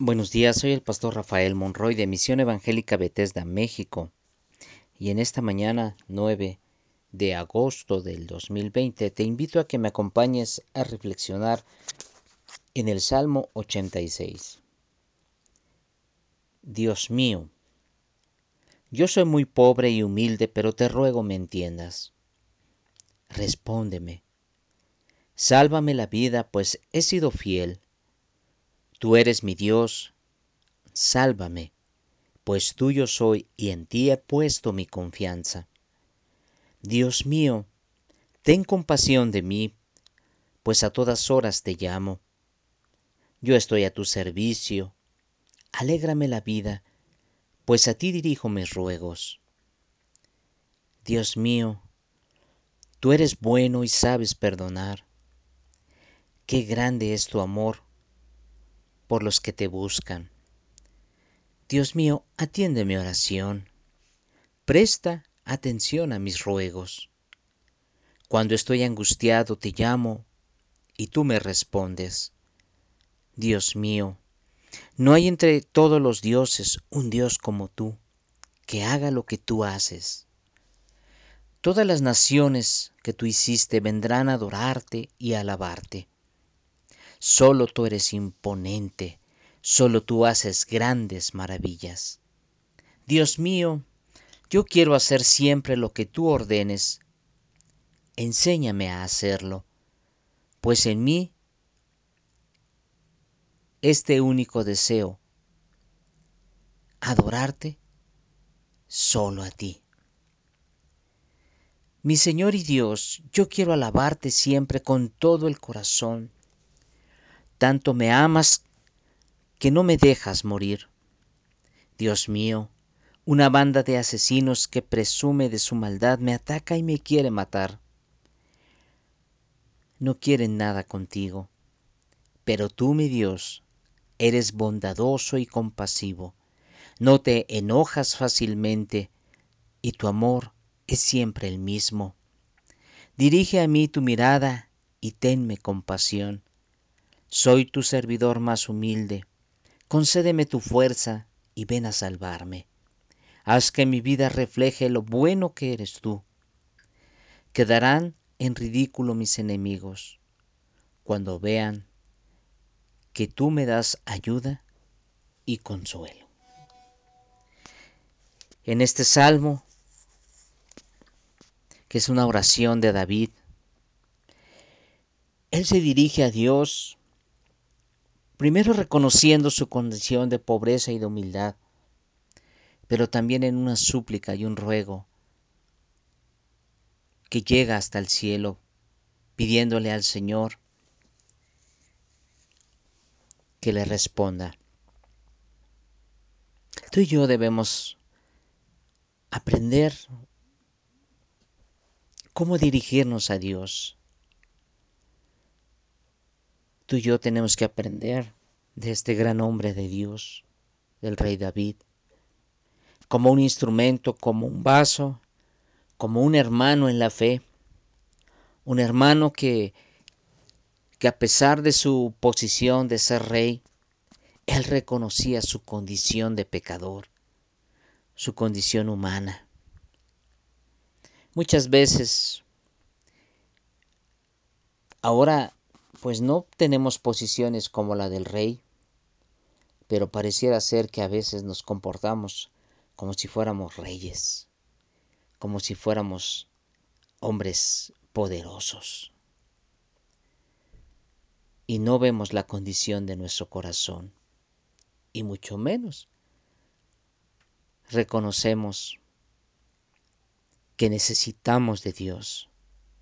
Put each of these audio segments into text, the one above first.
Buenos días, soy el pastor Rafael Monroy de Misión Evangélica Bethesda, México. Y en esta mañana 9 de agosto del 2020 te invito a que me acompañes a reflexionar en el Salmo 86. Dios mío, yo soy muy pobre y humilde, pero te ruego me entiendas. Respóndeme. Sálvame la vida, pues he sido fiel Tú eres mi Dios, sálvame, pues tuyo soy y en ti he puesto mi confianza. Dios mío, ten compasión de mí, pues a todas horas te llamo. Yo estoy a tu servicio, alégrame la vida, pues a ti dirijo mis ruegos. Dios mío, tú eres bueno y sabes perdonar. Qué grande es tu amor por los que te buscan. Dios mío, atiende mi oración. Presta atención a mis ruegos. Cuando estoy angustiado te llamo y tú me respondes. Dios mío, no hay entre todos los dioses un Dios como tú, que haga lo que tú haces. Todas las naciones que tú hiciste vendrán a adorarte y a alabarte. Solo tú eres imponente, solo tú haces grandes maravillas. Dios mío, yo quiero hacer siempre lo que tú ordenes. Enséñame a hacerlo, pues en mí este único deseo, adorarte solo a ti. Mi Señor y Dios, yo quiero alabarte siempre con todo el corazón tanto me amas que no me dejas morir. Dios mío, una banda de asesinos que presume de su maldad me ataca y me quiere matar. No quieren nada contigo, pero tú, mi Dios, eres bondadoso y compasivo. No te enojas fácilmente y tu amor es siempre el mismo. Dirige a mí tu mirada y tenme compasión soy tu servidor más humilde. Concédeme tu fuerza y ven a salvarme. Haz que mi vida refleje lo bueno que eres tú. Quedarán en ridículo mis enemigos cuando vean que tú me das ayuda y consuelo. En este salmo, que es una oración de David, él se dirige a Dios Primero reconociendo su condición de pobreza y de humildad, pero también en una súplica y un ruego que llega hasta el cielo, pidiéndole al Señor que le responda. Tú y yo debemos aprender cómo dirigirnos a Dios Tú y yo tenemos que aprender de este gran hombre de Dios, del rey David, como un instrumento, como un vaso, como un hermano en la fe, un hermano que, que a pesar de su posición de ser rey, él reconocía su condición de pecador, su condición humana. Muchas veces, ahora pues no tenemos posiciones como la del rey, pero pareciera ser que a veces nos comportamos como si fuéramos reyes, como si fuéramos hombres poderosos. Y no vemos la condición de nuestro corazón, y mucho menos reconocemos que necesitamos de Dios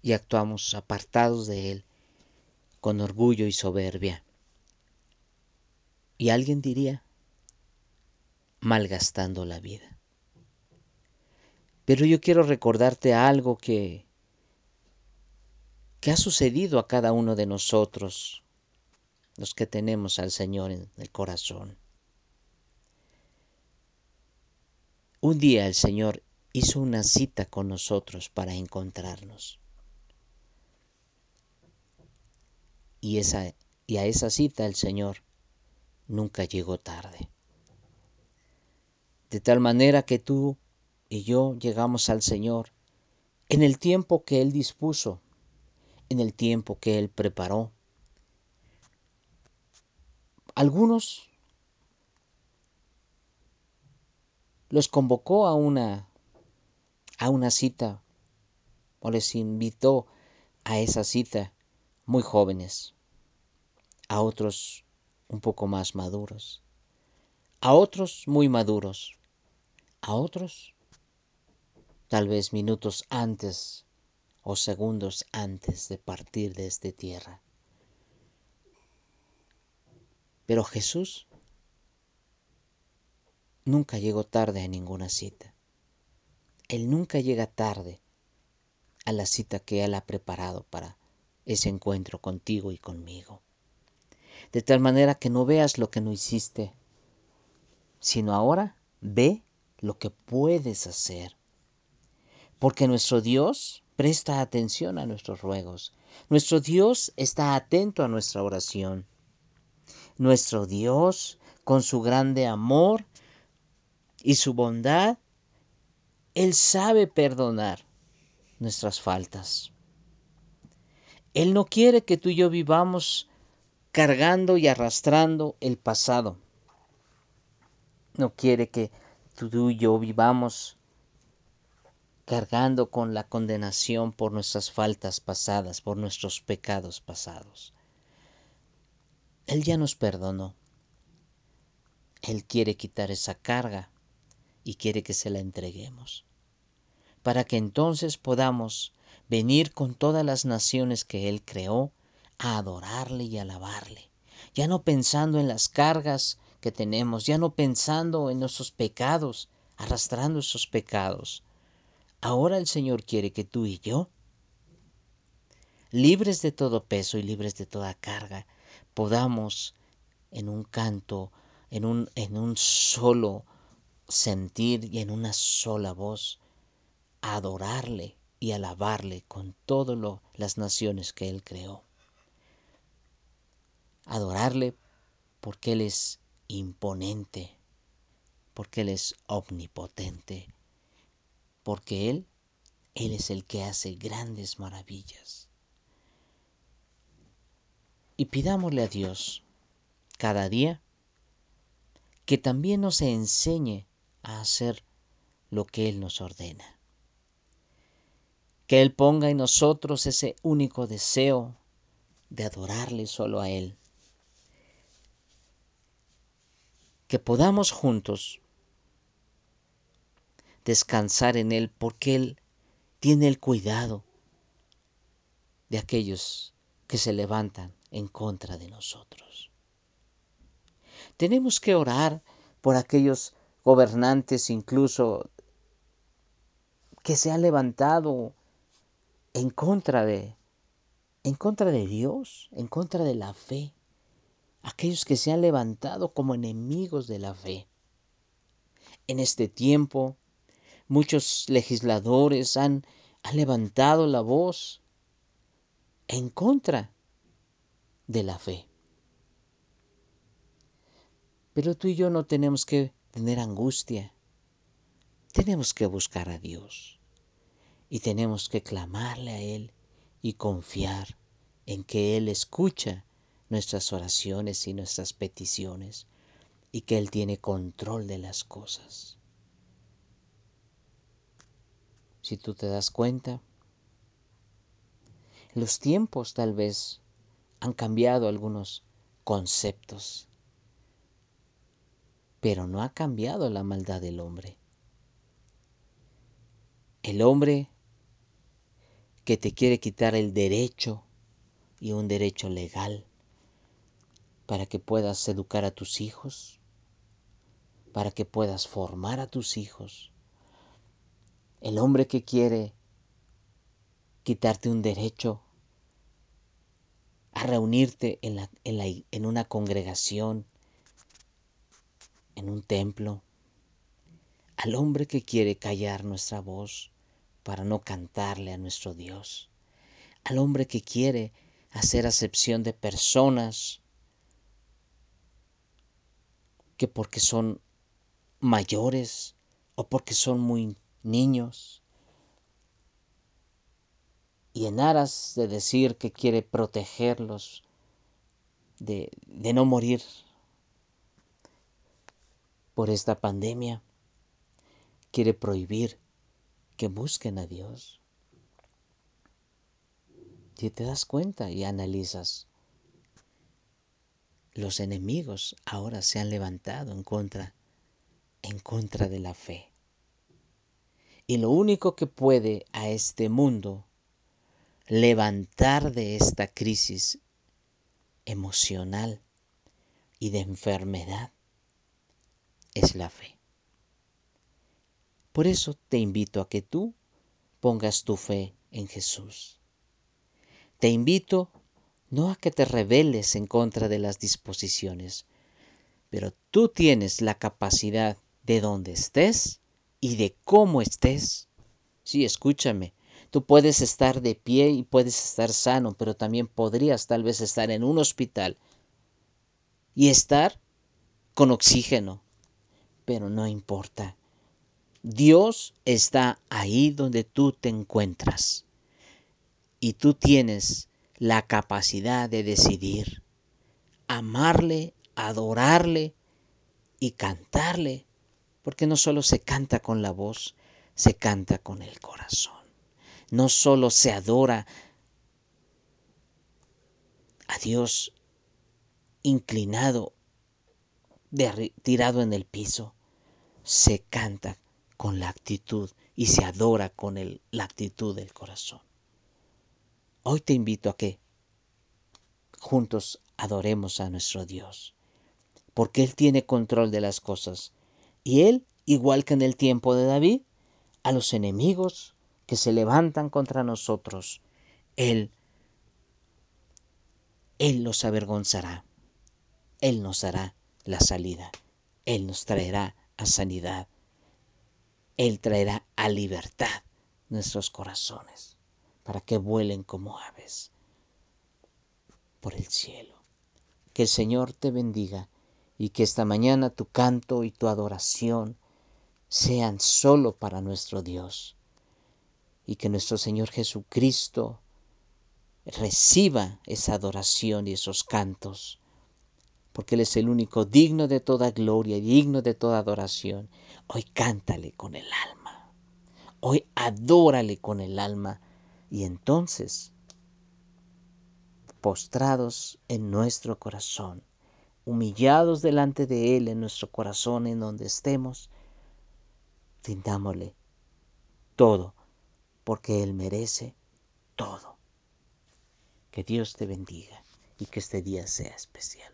y actuamos apartados de Él con orgullo y soberbia. Y alguien diría, malgastando la vida. Pero yo quiero recordarte algo que, que ha sucedido a cada uno de nosotros, los que tenemos al Señor en el corazón. Un día el Señor hizo una cita con nosotros para encontrarnos. Y, esa, y a esa cita el Señor nunca llegó tarde. De tal manera que tú y yo llegamos al Señor en el tiempo que Él dispuso, en el tiempo que Él preparó. Algunos los convocó a una, a una cita o les invitó a esa cita muy jóvenes, a otros un poco más maduros, a otros muy maduros, a otros tal vez minutos antes o segundos antes de partir de esta tierra. Pero Jesús nunca llegó tarde a ninguna cita. Él nunca llega tarde a la cita que Él ha preparado para ese encuentro contigo y conmigo. De tal manera que no veas lo que no hiciste, sino ahora ve lo que puedes hacer. Porque nuestro Dios presta atención a nuestros ruegos. Nuestro Dios está atento a nuestra oración. Nuestro Dios, con su grande amor y su bondad, Él sabe perdonar nuestras faltas. Él no quiere que tú y yo vivamos cargando y arrastrando el pasado. No quiere que tú y yo vivamos cargando con la condenación por nuestras faltas pasadas, por nuestros pecados pasados. Él ya nos perdonó. Él quiere quitar esa carga y quiere que se la entreguemos, para que entonces podamos venir con todas las naciones que Él creó a adorarle y alabarle, ya no pensando en las cargas que tenemos, ya no pensando en nuestros pecados, arrastrando esos pecados. Ahora el Señor quiere que tú y yo, libres de todo peso y libres de toda carga, podamos en un canto, en un, en un solo sentir y en una sola voz adorarle y alabarle con todas las naciones que Él creó. Adorarle porque Él es imponente, porque Él es omnipotente, porque Él, Él es el que hace grandes maravillas. Y pidámosle a Dios cada día que también nos enseñe a hacer lo que Él nos ordena. Que Él ponga en nosotros ese único deseo de adorarle solo a Él. Que podamos juntos descansar en Él porque Él tiene el cuidado de aquellos que se levantan en contra de nosotros. Tenemos que orar por aquellos gobernantes incluso que se han levantado en contra de en contra de Dios, en contra de la fe, aquellos que se han levantado como enemigos de la fe. En este tiempo, muchos legisladores han, han levantado la voz en contra de la fe. Pero tú y yo no tenemos que tener angustia. Tenemos que buscar a Dios y tenemos que clamarle a Él y confiar en que Él escucha nuestras oraciones y nuestras peticiones y que Él tiene control de las cosas. Si tú te das cuenta, los tiempos tal vez han cambiado algunos conceptos, pero no ha cambiado la maldad del hombre. El hombre que te quiere quitar el derecho y un derecho legal para que puedas educar a tus hijos, para que puedas formar a tus hijos. El hombre que quiere quitarte un derecho a reunirte en, la, en, la, en una congregación, en un templo, al hombre que quiere callar nuestra voz para no cantarle a nuestro Dios, al hombre que quiere hacer acepción de personas que porque son mayores o porque son muy niños. Y en aras de decir que quiere protegerlos de, de no morir por esta pandemia, quiere prohibir que busquen a Dios. Si te das cuenta y analizas, los enemigos ahora se han levantado en contra, en contra de la fe. Y lo único que puede a este mundo levantar de esta crisis emocional y de enfermedad es la fe. Por eso te invito a que tú pongas tu fe en Jesús. Te invito no a que te rebeles en contra de las disposiciones, pero tú tienes la capacidad de donde estés y de cómo estés. Sí, escúchame, tú puedes estar de pie y puedes estar sano, pero también podrías tal vez estar en un hospital y estar con oxígeno, pero no importa. Dios está ahí donde tú te encuentras y tú tienes la capacidad de decidir amarle, adorarle y cantarle, porque no solo se canta con la voz, se canta con el corazón. No solo se adora a Dios inclinado, tirado en el piso, se canta con la actitud y se adora con la actitud del corazón. Hoy te invito a que juntos adoremos a nuestro Dios, porque Él tiene control de las cosas. Y Él, igual que en el tiempo de David, a los enemigos que se levantan contra nosotros, Él, Él los avergonzará. Él nos dará la salida. Él nos traerá a sanidad. Él traerá a libertad nuestros corazones para que vuelen como aves por el cielo. Que el Señor te bendiga y que esta mañana tu canto y tu adoración sean solo para nuestro Dios y que nuestro Señor Jesucristo reciba esa adoración y esos cantos, porque Él es el único digno de toda gloria y digno de toda adoración. Hoy cántale con el alma, hoy adórale con el alma y entonces postrados en nuestro corazón, humillados delante de Él en nuestro corazón, en donde estemos, rindámosle todo, porque Él merece todo. Que Dios te bendiga y que este día sea especial.